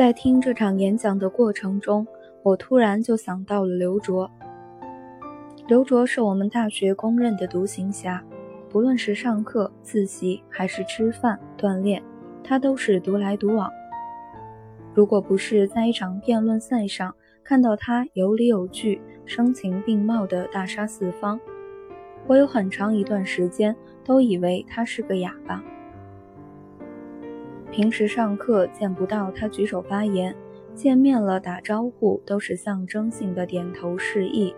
在听这场演讲的过程中，我突然就想到了刘卓。刘卓是我们大学公认的独行侠，不论是上课、自习还是吃饭、锻炼，他都是独来独往。如果不是在一场辩论赛上看到他有理有据、声情并茂地大杀四方，我有很长一段时间都以为他是个哑巴。平时上课见不到他举手发言，见面了打招呼都是象征性的点头示意。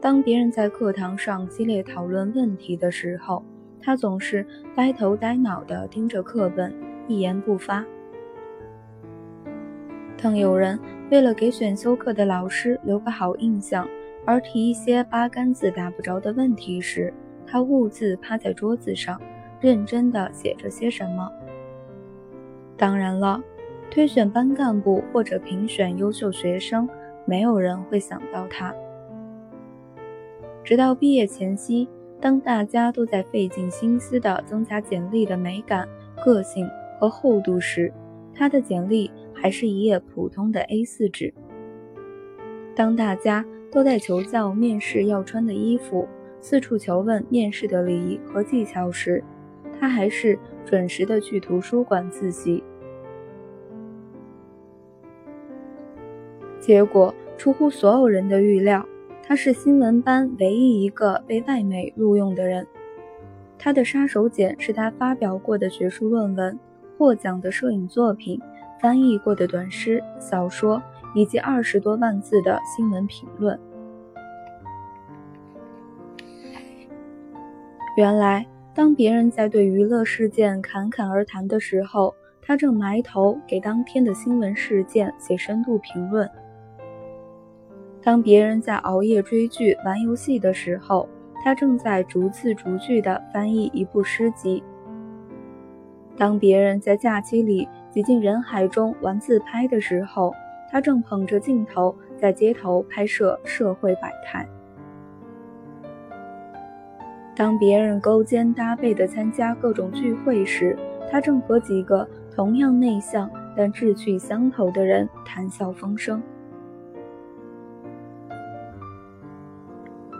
当别人在课堂上激烈讨论问题的时候，他总是呆头呆脑地盯着课本，一言不发。当有人为了给选修课的老师留个好印象而提一些八竿子打不着的问题时，他兀自趴在桌子上，认真地写着些什么。当然了，推选班干部或者评选优秀学生，没有人会想到他。直到毕业前夕，当大家都在费尽心思地增加简历的美感、个性和厚度时，他的简历还是一页普通的 A4 纸。当大家都在求教面试要穿的衣服，四处求问面试的礼仪和技巧时，他还是。准时的去图书馆自习，结果出乎所有人的预料，他是新闻班唯一一个被外媒录用的人。他的杀手锏是他发表过的学术论文、获奖的摄影作品、翻译过的短诗、小说以及二十多万字的新闻评论。原来。当别人在对娱乐事件侃侃而谈的时候，他正埋头给当天的新闻事件写深度评论；当别人在熬夜追剧、玩游戏的时候，他正在逐字逐句地翻译一部诗集；当别人在假期里挤进人海中玩自拍的时候，他正捧着镜头在街头拍摄社会百态。当别人勾肩搭背的参加各种聚会时，他正和几个同样内向但志趣相投的人谈笑风生。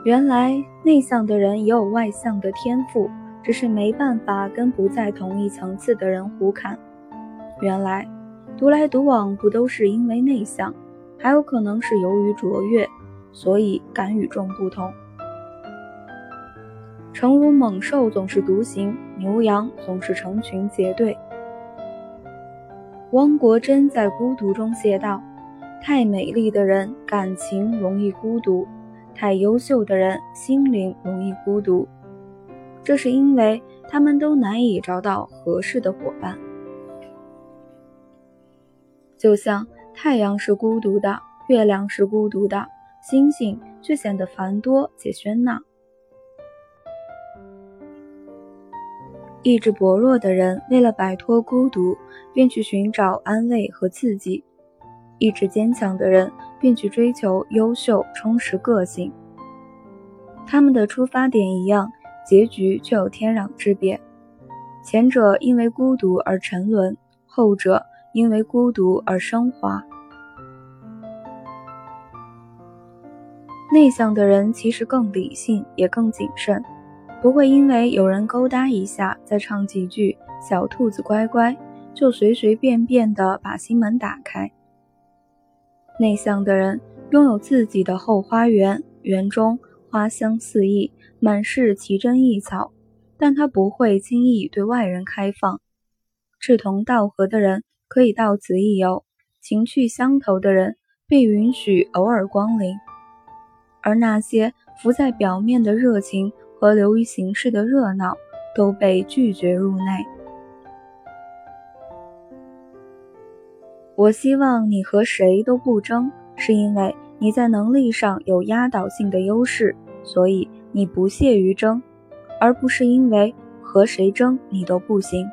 原来内向的人也有外向的天赋，只是没办法跟不在同一层次的人胡侃。原来独来独往不都是因为内向，还有可能是由于卓越，所以敢与众不同。诚如猛兽总是独行，牛羊总是成群结队。汪国真在《孤独》中写道：“太美丽的人感情容易孤独，太优秀的人心灵容易孤独。这是因为他们都难以找到合适的伙伴。就像太阳是孤独的，月亮是孤独的，星星却显得繁多且喧闹。”意志薄弱的人，为了摆脱孤独，便去寻找安慰和刺激；意志坚强的人，便去追求优秀、充实个性。他们的出发点一样，结局却有天壤之别。前者因为孤独而沉沦，后者因为孤独而升华。内向的人其实更理性，也更谨慎。不会因为有人勾搭一下，再唱几句“小兔子乖乖”，就随随便便的把心门打开。内向的人拥有自己的后花园，园中花香四溢，满是奇珍异草，但他不会轻易对外人开放。志同道合的人可以到此一游，情趣相投的人被允许偶尔光临，而那些浮在表面的热情。和流于形式的热闹都被拒绝入内。我希望你和谁都不争，是因为你在能力上有压倒性的优势，所以你不屑于争，而不是因为和谁争你都不行。